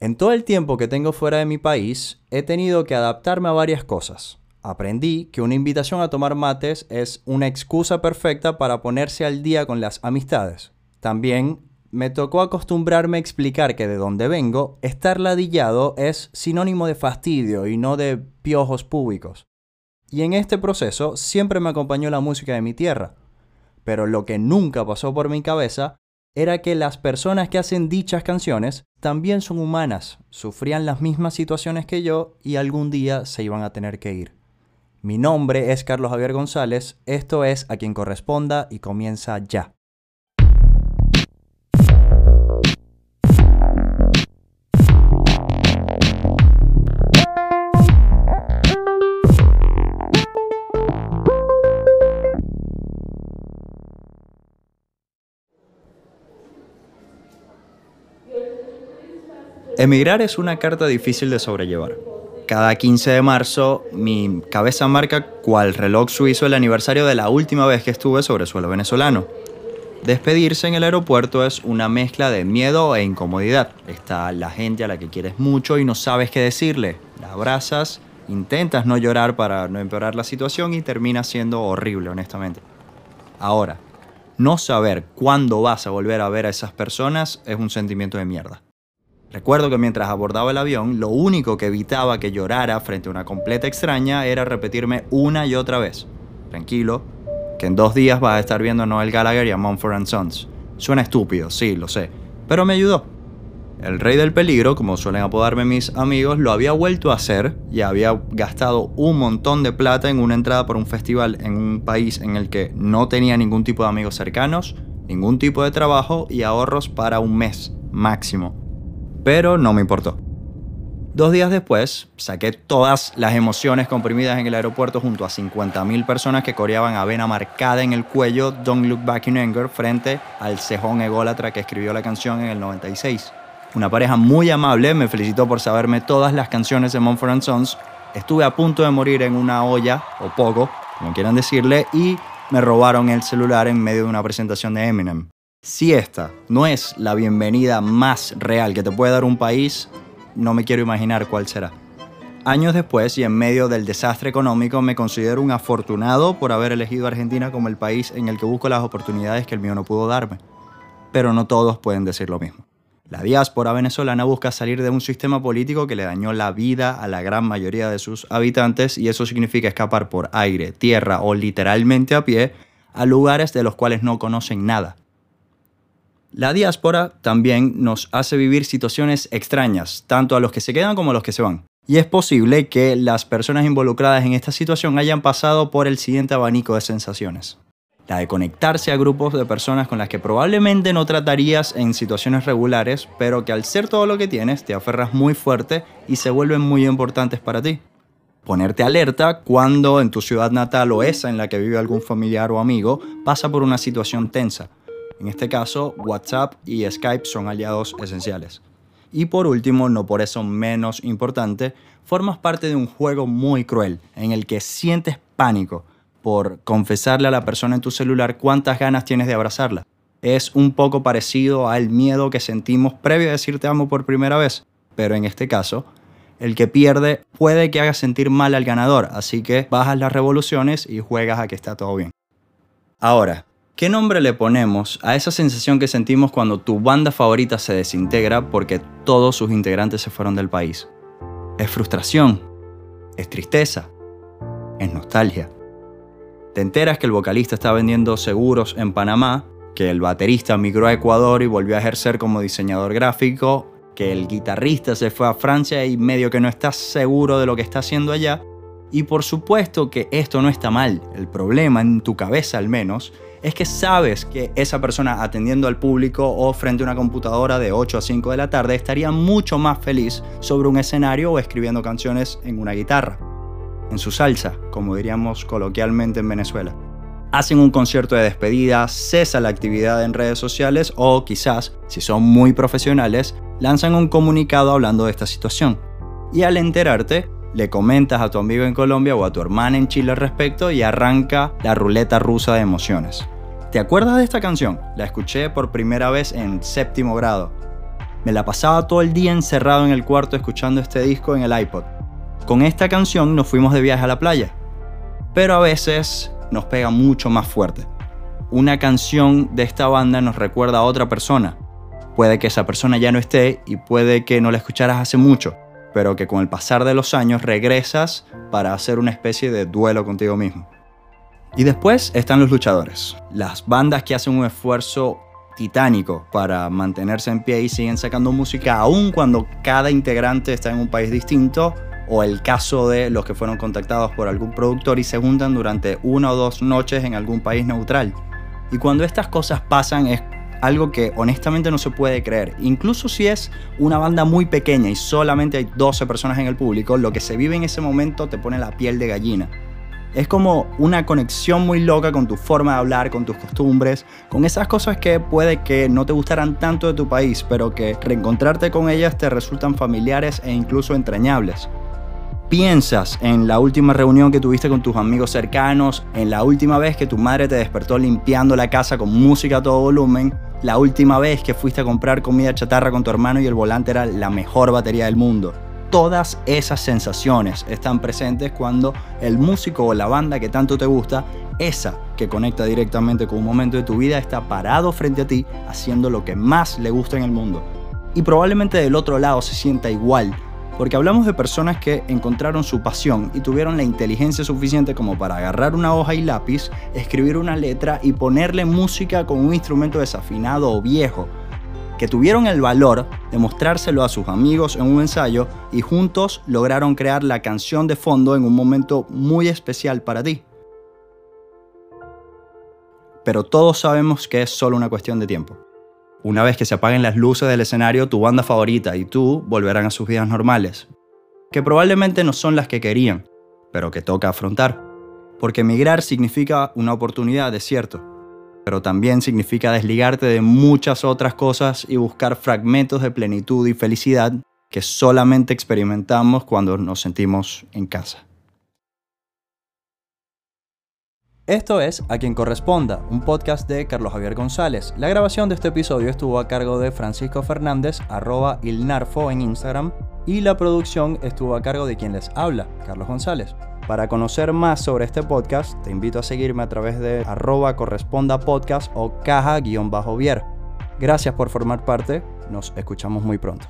En todo el tiempo que tengo fuera de mi país, he tenido que adaptarme a varias cosas. Aprendí que una invitación a tomar mates es una excusa perfecta para ponerse al día con las amistades. También me tocó acostumbrarme a explicar que de donde vengo, estar ladillado es sinónimo de fastidio y no de piojos públicos. Y en este proceso siempre me acompañó la música de mi tierra. Pero lo que nunca pasó por mi cabeza era que las personas que hacen dichas canciones también son humanas, sufrían las mismas situaciones que yo y algún día se iban a tener que ir. Mi nombre es Carlos Javier González, esto es A quien corresponda y comienza ya. Emigrar es una carta difícil de sobrellevar. Cada 15 de marzo mi cabeza marca cual reloj suizo el aniversario de la última vez que estuve sobre suelo venezolano. Despedirse en el aeropuerto es una mezcla de miedo e incomodidad. Está la gente a la que quieres mucho y no sabes qué decirle. La abrazas, intentas no llorar para no empeorar la situación y termina siendo horrible, honestamente. Ahora, no saber cuándo vas a volver a ver a esas personas es un sentimiento de mierda. Recuerdo que mientras abordaba el avión, lo único que evitaba que llorara frente a una completa extraña era repetirme una y otra vez. Tranquilo, que en dos días vas a estar viendo a Noel Gallagher y a Mumford Sons. Suena estúpido, sí, lo sé, pero me ayudó. El rey del peligro, como suelen apodarme mis amigos, lo había vuelto a hacer y había gastado un montón de plata en una entrada por un festival en un país en el que no tenía ningún tipo de amigos cercanos, ningún tipo de trabajo y ahorros para un mes máximo pero no me importó. Dos días después, saqué todas las emociones comprimidas en el aeropuerto junto a 50.000 personas que coreaban a vena marcada en el cuello Don't Look Back in Anger frente al cejón ególatra que escribió la canción en el 96. Una pareja muy amable me felicitó por saberme todas las canciones de Mumford Sons. Estuve a punto de morir en una olla, o poco, como quieran decirle, y me robaron el celular en medio de una presentación de Eminem. Si esta no es la bienvenida más real que te puede dar un país, no me quiero imaginar cuál será. Años después y en medio del desastre económico me considero un afortunado por haber elegido Argentina como el país en el que busco las oportunidades que el mío no pudo darme. Pero no todos pueden decir lo mismo. La diáspora venezolana busca salir de un sistema político que le dañó la vida a la gran mayoría de sus habitantes y eso significa escapar por aire, tierra o literalmente a pie a lugares de los cuales no conocen nada la diáspora también nos hace vivir situaciones extrañas, tanto a los que se quedan como a los que se van. Y es posible que las personas involucradas en esta situación hayan pasado por el siguiente abanico de sensaciones. La de conectarse a grupos de personas con las que probablemente no tratarías en situaciones regulares, pero que al ser todo lo que tienes te aferras muy fuerte y se vuelven muy importantes para ti. Ponerte alerta cuando en tu ciudad natal o esa en la que vive algún familiar o amigo pasa por una situación tensa en este caso, WhatsApp y Skype son aliados esenciales. Y por último, no por eso menos importante, formas parte de un juego muy cruel en el que sientes pánico por confesarle a la persona en tu celular cuántas ganas tienes de abrazarla. Es un poco parecido al miedo que sentimos previo a decir te amo por primera vez, pero en este caso, el que pierde puede que haga sentir mal al ganador, así que bajas las revoluciones y juegas a que está todo bien. Ahora, ¿Qué nombre le ponemos a esa sensación que sentimos cuando tu banda favorita se desintegra porque todos sus integrantes se fueron del país? ¿Es frustración? ¿Es tristeza? ¿Es nostalgia? Te enteras que el vocalista está vendiendo seguros en Panamá, que el baterista migró a Ecuador y volvió a ejercer como diseñador gráfico, que el guitarrista se fue a Francia y medio que no estás seguro de lo que está haciendo allá. Y por supuesto que esto no está mal, el problema en tu cabeza al menos es que sabes que esa persona atendiendo al público o frente a una computadora de 8 a 5 de la tarde estaría mucho más feliz sobre un escenario o escribiendo canciones en una guitarra, en su salsa, como diríamos coloquialmente en Venezuela. Hacen un concierto de despedida, cesa la actividad en redes sociales o quizás, si son muy profesionales, lanzan un comunicado hablando de esta situación. Y al enterarte, le comentas a tu amigo en Colombia o a tu hermana en Chile al respecto y arranca la ruleta rusa de emociones. ¿Te acuerdas de esta canción? La escuché por primera vez en séptimo grado. Me la pasaba todo el día encerrado en el cuarto escuchando este disco en el iPod. Con esta canción nos fuimos de viaje a la playa. Pero a veces nos pega mucho más fuerte. Una canción de esta banda nos recuerda a otra persona. Puede que esa persona ya no esté y puede que no la escucharas hace mucho, pero que con el pasar de los años regresas para hacer una especie de duelo contigo mismo. Y después están los luchadores, las bandas que hacen un esfuerzo titánico para mantenerse en pie y siguen sacando música aun cuando cada integrante está en un país distinto o el caso de los que fueron contactados por algún productor y se juntan durante una o dos noches en algún país neutral. Y cuando estas cosas pasan es algo que honestamente no se puede creer. Incluso si es una banda muy pequeña y solamente hay 12 personas en el público, lo que se vive en ese momento te pone la piel de gallina. Es como una conexión muy loca con tu forma de hablar, con tus costumbres, con esas cosas que puede que no te gustaran tanto de tu país, pero que reencontrarte con ellas te resultan familiares e incluso entrañables piensas en la última reunión que tuviste con tus amigos cercanos, en la última vez que tu madre te despertó limpiando la casa con música a todo volumen, la última vez que fuiste a comprar comida chatarra con tu hermano y el volante era la mejor batería del mundo. Todas esas sensaciones están presentes cuando el músico o la banda que tanto te gusta, esa que conecta directamente con un momento de tu vida, está parado frente a ti haciendo lo que más le gusta en el mundo. Y probablemente del otro lado se sienta igual porque hablamos de personas que encontraron su pasión y tuvieron la inteligencia suficiente como para agarrar una hoja y lápiz, escribir una letra y ponerle música con un instrumento desafinado o viejo, que tuvieron el valor de mostrárselo a sus amigos en un ensayo y juntos lograron crear la canción de fondo en un momento muy especial para ti. Pero todos sabemos que es solo una cuestión de tiempo. Una vez que se apaguen las luces del escenario, tu banda favorita y tú volverán a sus vidas normales, que probablemente no son las que querían, pero que toca afrontar. Porque emigrar significa una oportunidad, es cierto, pero también significa desligarte de muchas otras cosas y buscar fragmentos de plenitud y felicidad que solamente experimentamos cuando nos sentimos en casa. Esto es A quien corresponda, un podcast de Carlos Javier González. La grabación de este episodio estuvo a cargo de Francisco Fernández, arroba ilnarfo en Instagram, y la producción estuvo a cargo de quien les habla, Carlos González. Para conocer más sobre este podcast, te invito a seguirme a través de arroba corresponda podcast o caja-vier. Gracias por formar parte, nos escuchamos muy pronto.